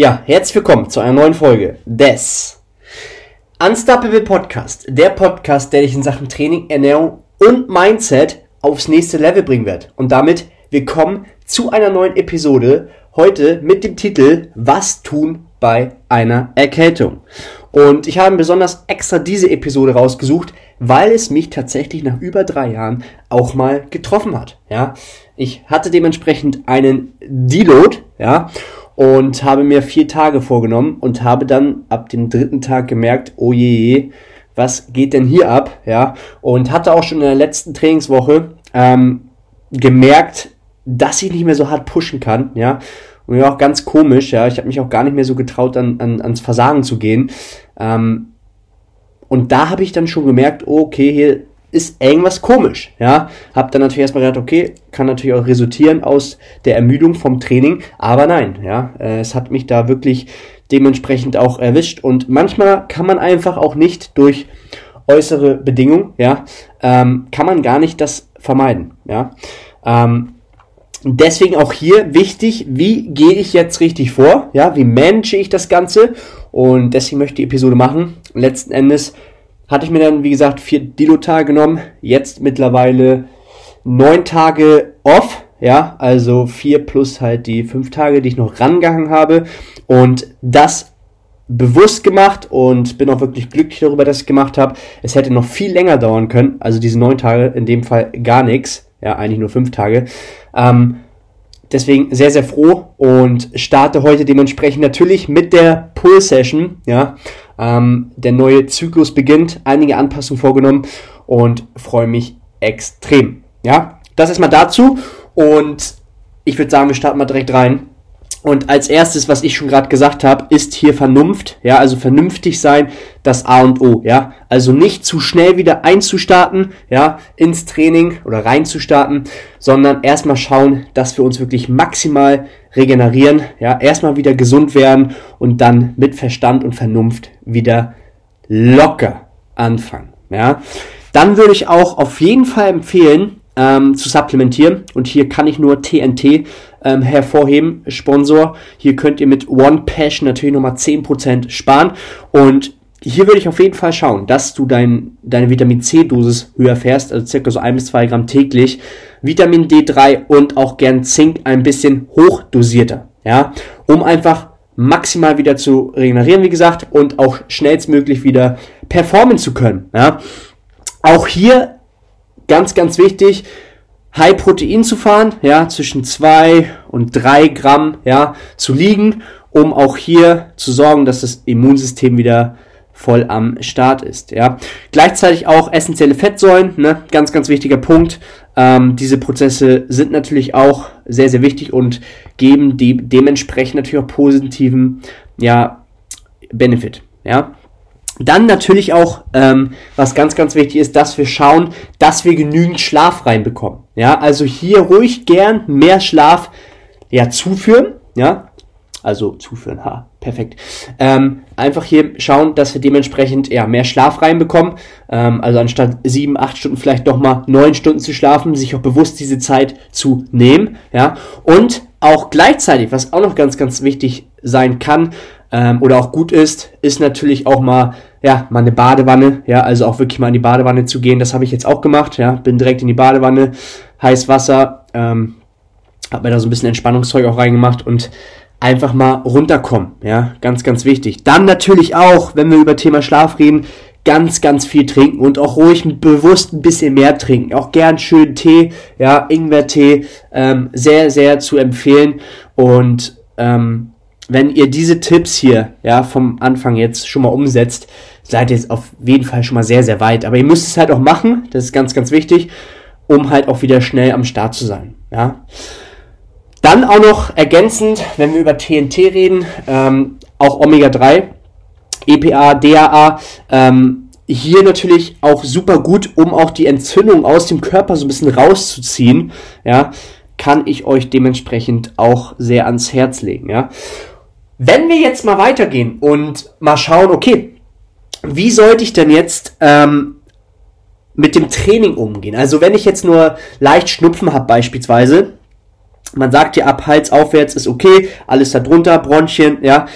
Ja, herzlich willkommen zu einer neuen Folge des Unstoppable Podcast. Der Podcast, der dich in Sachen Training, Ernährung und Mindset aufs nächste Level bringen wird. Und damit willkommen zu einer neuen Episode. Heute mit dem Titel Was tun bei einer Erkältung. Und ich habe besonders extra diese Episode rausgesucht, weil es mich tatsächlich nach über drei Jahren auch mal getroffen hat. Ja, ich hatte dementsprechend einen Deload, ja, und habe mir vier Tage vorgenommen und habe dann ab dem dritten Tag gemerkt, oh je, was geht denn hier ab? Ja, und hatte auch schon in der letzten Trainingswoche ähm, gemerkt, dass ich nicht mehr so hart pushen kann, ja. Und ja auch ganz komisch, ja. Ich habe mich auch gar nicht mehr so getraut, an, an, ans Versagen zu gehen. Ähm, und da habe ich dann schon gemerkt, okay, hier ist irgendwas komisch, ja. Hab dann natürlich erstmal gedacht, okay, kann natürlich auch resultieren aus der Ermüdung vom Training, aber nein, ja, äh, es hat mich da wirklich dementsprechend auch erwischt und manchmal kann man einfach auch nicht durch äußere Bedingungen, ja, ähm, kann man gar nicht das vermeiden, ja. Ähm, deswegen auch hier wichtig, wie gehe ich jetzt richtig vor, ja, wie manage ich das Ganze und deswegen möchte ich die Episode machen. Letzten Endes hatte ich mir dann, wie gesagt, vier Dilo-Tage genommen. Jetzt mittlerweile neun Tage off. Ja, also vier plus halt die fünf Tage, die ich noch rangehangen habe. Und das bewusst gemacht und bin auch wirklich glücklich darüber, dass ich gemacht habe. Es hätte noch viel länger dauern können. Also diese neun Tage, in dem Fall gar nichts. Ja, eigentlich nur fünf Tage. Ähm, deswegen sehr, sehr froh und starte heute dementsprechend natürlich mit der Pull-Session. Ja, ähm, der neue Zyklus beginnt, einige Anpassungen vorgenommen und freue mich extrem. Ja, das erstmal dazu und ich würde sagen, wir starten mal direkt rein. Und als erstes, was ich schon gerade gesagt habe, ist hier Vernunft, ja, also vernünftig sein, das A und O, ja. Also nicht zu schnell wieder einzustarten, ja, ins Training oder reinzustarten, sondern erstmal schauen, dass wir uns wirklich maximal regenerieren, ja, erstmal wieder gesund werden und dann mit Verstand und Vernunft wieder locker anfangen, ja. Dann würde ich auch auf jeden Fall empfehlen, ähm, zu supplementieren. Und hier kann ich nur TNT ähm, hervorheben, Sponsor. Hier könnt ihr mit One Passion natürlich nochmal 10% sparen. Und hier würde ich auf jeden Fall schauen, dass du dein, deine Vitamin C-Dosis höher fährst, also circa so ein bis zwei Gramm täglich. Vitamin D3 und auch gern Zink ein bisschen hochdosierter, ja, um einfach maximal wieder zu regenerieren, wie gesagt, und auch schnellstmöglich wieder performen zu können, ja. Auch hier ganz, ganz wichtig, High Protein zu fahren, ja, zwischen zwei und drei Gramm, ja, zu liegen, um auch hier zu sorgen, dass das Immunsystem wieder voll am Start ist, ja. Gleichzeitig auch essentielle Fettsäuren, ne, ganz, ganz wichtiger Punkt. Ähm, diese Prozesse sind natürlich auch sehr, sehr wichtig und geben die dementsprechend natürlich auch positiven, ja, Benefit, ja. Dann natürlich auch, ähm, was ganz, ganz wichtig ist, dass wir schauen, dass wir genügend Schlaf reinbekommen. Ja, also hier ruhig gern mehr Schlaf ja, zuführen. Ja, also zuführen, ha, perfekt. Ähm, einfach hier schauen, dass wir dementsprechend ja, mehr Schlaf reinbekommen. Ähm, also anstatt sieben, acht Stunden vielleicht doch mal neun Stunden zu schlafen, sich auch bewusst diese Zeit zu nehmen. Ja, und auch gleichzeitig, was auch noch ganz, ganz wichtig sein kann, ähm, oder auch gut ist, ist natürlich auch mal, ja, mal eine Badewanne, ja, also auch wirklich mal in die Badewanne zu gehen. Das habe ich jetzt auch gemacht, ja, bin direkt in die Badewanne, heiß Wasser, ähm, habe mir da so ein bisschen Entspannungszeug auch reingemacht und einfach mal runterkommen, ja, ganz, ganz wichtig. Dann natürlich auch, wenn wir über Thema Schlaf reden, ganz, ganz viel trinken und auch ruhig bewusst ein bisschen mehr trinken. Auch gern schön Tee, ja, Ingwertee, ähm, sehr, sehr zu empfehlen und ähm, wenn ihr diese Tipps hier, ja, vom Anfang jetzt schon mal umsetzt, seid ihr jetzt auf jeden Fall schon mal sehr, sehr weit. Aber ihr müsst es halt auch machen, das ist ganz, ganz wichtig, um halt auch wieder schnell am Start zu sein, ja. Dann auch noch ergänzend, wenn wir über TNT reden, ähm, auch Omega-3, EPA, DAA, ähm, hier natürlich auch super gut, um auch die Entzündung aus dem Körper so ein bisschen rauszuziehen, ja, kann ich euch dementsprechend auch sehr ans Herz legen, ja. Wenn wir jetzt mal weitergehen und mal schauen, okay, wie sollte ich denn jetzt ähm, mit dem Training umgehen? Also wenn ich jetzt nur leicht Schnupfen habe beispielsweise, Man sagt ja, ab Hals aufwärts ist okay, alles da drunter, Bronchien, ja.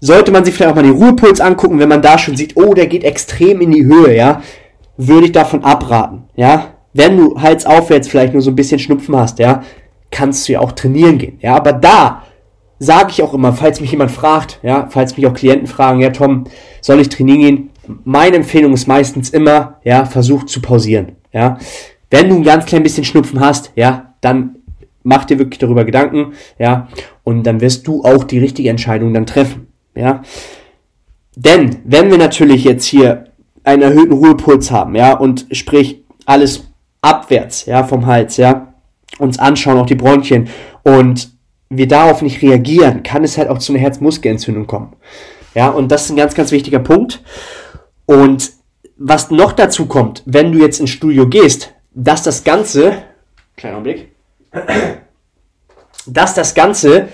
Sollte man sich vielleicht auch mal den Ruhepuls angucken, wenn man da schon sieht, oh, der geht extrem in die Höhe, ja, würde ich davon abraten, ja. Wenn du Hals aufwärts vielleicht nur so ein bisschen Schnupfen hast, ja, kannst du ja auch trainieren gehen, ja. Aber da sage ich auch immer, falls mich jemand fragt, ja, falls mich auch Klienten fragen, ja, Tom, soll ich trainieren gehen? Meine Empfehlung ist meistens immer, ja, versuch zu pausieren, ja. Wenn du ein ganz klein bisschen Schnupfen hast, ja, dann mach dir wirklich darüber Gedanken, ja, und dann wirst du auch die richtige Entscheidung dann treffen, ja. Denn wenn wir natürlich jetzt hier einen erhöhten Ruhepuls haben, ja, und sprich alles abwärts, ja, vom Hals, ja, uns anschauen, auch die Bronchien und wir darauf nicht reagieren, kann es halt auch zu einer Herzmuskelentzündung kommen. Ja, und das ist ein ganz, ganz wichtiger Punkt. Und was noch dazu kommt, wenn du jetzt ins Studio gehst, dass das Ganze, kleiner Augenblick, dass das Ganze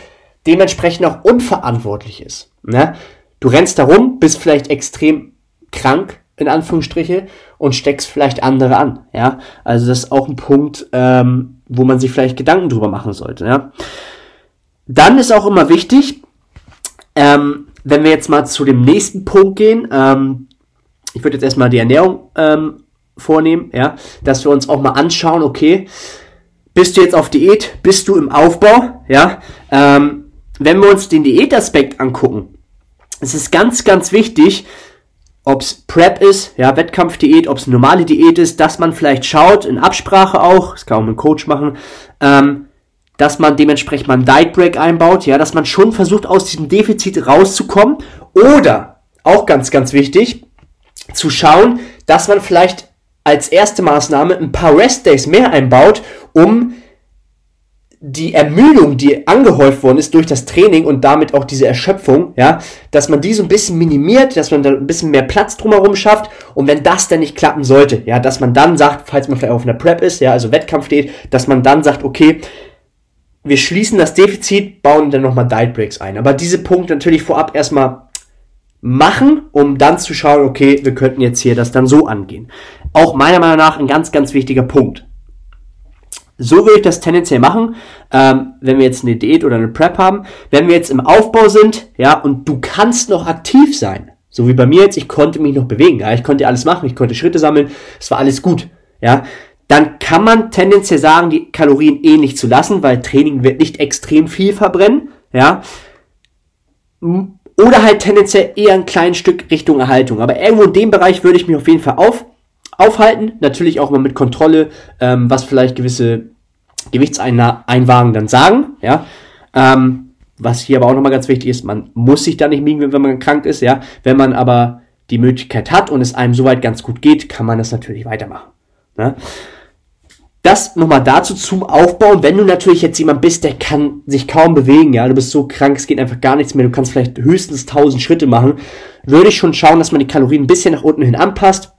dementsprechend auch unverantwortlich ist. Ne? Du rennst da rum, bist vielleicht extrem krank, in Anführungsstriche, und steckst vielleicht andere an. Ja, also das ist auch ein Punkt, ähm, wo man sich vielleicht Gedanken drüber machen sollte. Ja, dann ist auch immer wichtig, ähm, wenn wir jetzt mal zu dem nächsten Punkt gehen, ähm, ich würde jetzt erstmal die Ernährung ähm, vornehmen, ja, dass wir uns auch mal anschauen, okay, bist du jetzt auf Diät, bist du im Aufbau, ja, ähm, wenn wir uns den Diätaspekt angucken, es ist ganz, ganz wichtig, ob es Prep ist, ja, Wettkampfdiät, ob es normale Diät ist, dass man vielleicht schaut, in Absprache auch, das kann auch mit dem Coach machen, ähm, dass man dementsprechend mal einen Diet Break einbaut, ja, dass man schon versucht, aus diesem Defizit rauszukommen. Oder, auch ganz, ganz wichtig, zu schauen, dass man vielleicht als erste Maßnahme ein paar Rest Days mehr einbaut, um die Ermüdung, die angehäuft worden ist durch das Training und damit auch diese Erschöpfung, ja, dass man die so ein bisschen minimiert, dass man da ein bisschen mehr Platz drumherum schafft und wenn das dann nicht klappen sollte, ja, dass man dann sagt, falls man vielleicht auf einer Prep ist, ja, also Wettkampf steht, dass man dann sagt, okay, wir schließen das Defizit, bauen dann nochmal Diet Breaks ein. Aber diese Punkte natürlich vorab erstmal machen, um dann zu schauen, okay, wir könnten jetzt hier das dann so angehen. Auch meiner Meinung nach ein ganz, ganz wichtiger Punkt. So würde ich das tendenziell machen, ähm, wenn wir jetzt eine Diät oder eine Prep haben. Wenn wir jetzt im Aufbau sind, ja, und du kannst noch aktiv sein, so wie bei mir jetzt, ich konnte mich noch bewegen, ja, ich konnte alles machen, ich konnte Schritte sammeln, es war alles gut, ja, dann kann man tendenziell sagen, die Kalorien ähnlich zu lassen, weil Training wird nicht extrem viel verbrennen, ja. Oder halt tendenziell eher ein kleines Stück Richtung Erhaltung. Aber irgendwo in dem Bereich würde ich mich auf jeden Fall auf, aufhalten. Natürlich auch mal mit Kontrolle, ähm, was vielleicht gewisse Gewichtseinwagen dann sagen, ja. Ähm, was hier aber auch nochmal ganz wichtig ist, man muss sich da nicht miegen, wenn man krank ist, ja. Wenn man aber die Möglichkeit hat und es einem soweit ganz gut geht, kann man das natürlich weitermachen. Ne? Das nochmal dazu zum Aufbauen. Wenn du natürlich jetzt jemand bist, der kann sich kaum bewegen, ja, du bist so krank, es geht einfach gar nichts mehr, du kannst vielleicht höchstens 1000 Schritte machen, würde ich schon schauen, dass man die Kalorien ein bisschen nach unten hin anpasst.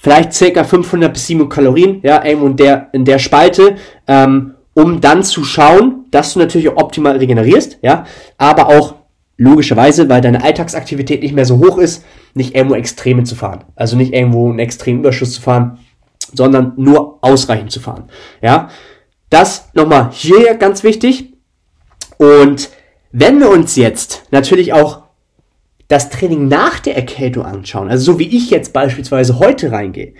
Vielleicht circa 500 bis 700 Kalorien, ja, irgendwo in der, in der Spalte, ähm, um dann zu schauen, dass du natürlich optimal regenerierst, ja, aber auch logischerweise, weil deine Alltagsaktivität nicht mehr so hoch ist, nicht irgendwo Extreme zu fahren. Also nicht irgendwo einen extremen Überschuss zu fahren, sondern nur ausreichend zu fahren. Ja, das nochmal hier ganz wichtig. Und wenn wir uns jetzt natürlich auch das Training nach der Erkältung anschauen, also so wie ich jetzt beispielsweise heute reingehe,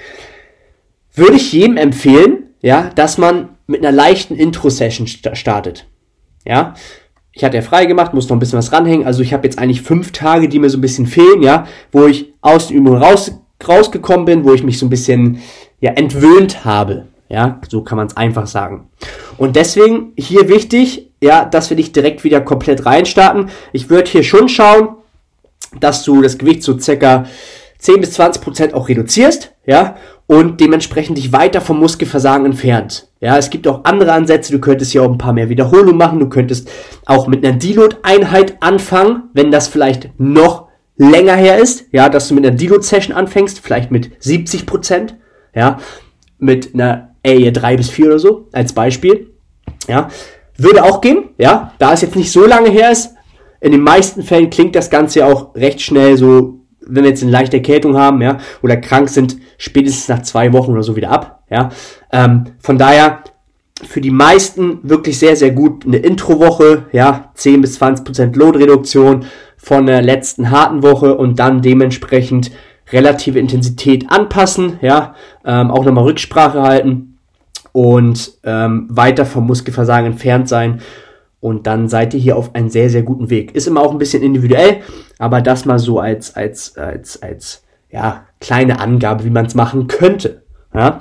würde ich jedem empfehlen, ja, dass man mit einer leichten Intro-Session startet. Ja, ich hatte ja frei gemacht, muss noch ein bisschen was ranhängen. Also ich habe jetzt eigentlich fünf Tage, die mir so ein bisschen fehlen, ja, wo ich aus den Übungen raus, rausgekommen bin, wo ich mich so ein bisschen ja, entwöhnt habe. Ja, so kann man es einfach sagen. Und deswegen hier wichtig, ja, dass wir nicht direkt wieder komplett reinstarten. Ich würde hier schon schauen, dass du das Gewicht so circa 10 bis 20 Prozent auch reduzierst, ja, und dementsprechend dich weiter vom Muskelversagen entfernt. Ja, es gibt auch andere Ansätze. Du könntest hier auch ein paar mehr Wiederholungen machen. Du könntest auch mit einer Deload-Einheit anfangen, wenn das vielleicht noch länger her ist. Ja, dass du mit einer Deload-Session anfängst, vielleicht mit 70 Prozent ja, mit einer Area 3 bis 4 oder so, als Beispiel, ja, würde auch gehen, ja, da es jetzt nicht so lange her ist, in den meisten Fällen klingt das Ganze auch recht schnell so, wenn wir jetzt eine leichte Erkältung haben, ja, oder krank sind, spätestens nach zwei Wochen oder so wieder ab, ja, ähm, von daher für die meisten wirklich sehr, sehr gut. Eine Introwoche, ja, 10 bis 20 Prozent Loadreduktion von der letzten harten Woche und dann dementsprechend relative Intensität anpassen, ja, ähm, auch nochmal Rücksprache halten und ähm, weiter vom Muskelversagen entfernt sein. Und dann seid ihr hier auf einem sehr, sehr guten Weg. Ist immer auch ein bisschen individuell, aber das mal so als, als, als, als, ja, kleine Angabe, wie man es machen könnte. Ja.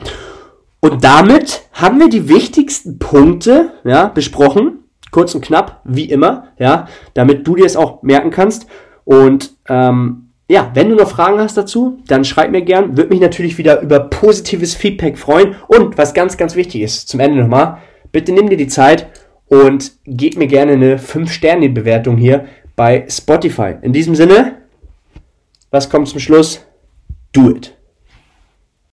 Und damit haben wir die wichtigsten Punkte, ja, besprochen. Kurz und knapp, wie immer, ja, damit du dir es auch merken kannst. Und ähm, ja, wenn du noch Fragen hast dazu, dann schreib mir gern. Würde mich natürlich wieder über positives Feedback freuen. Und was ganz, ganz wichtig ist, zum Ende nochmal, bitte nimm dir die Zeit und gib mir gerne eine 5-Sterne-Bewertung hier bei Spotify. In diesem Sinne, was kommt zum Schluss? Do it.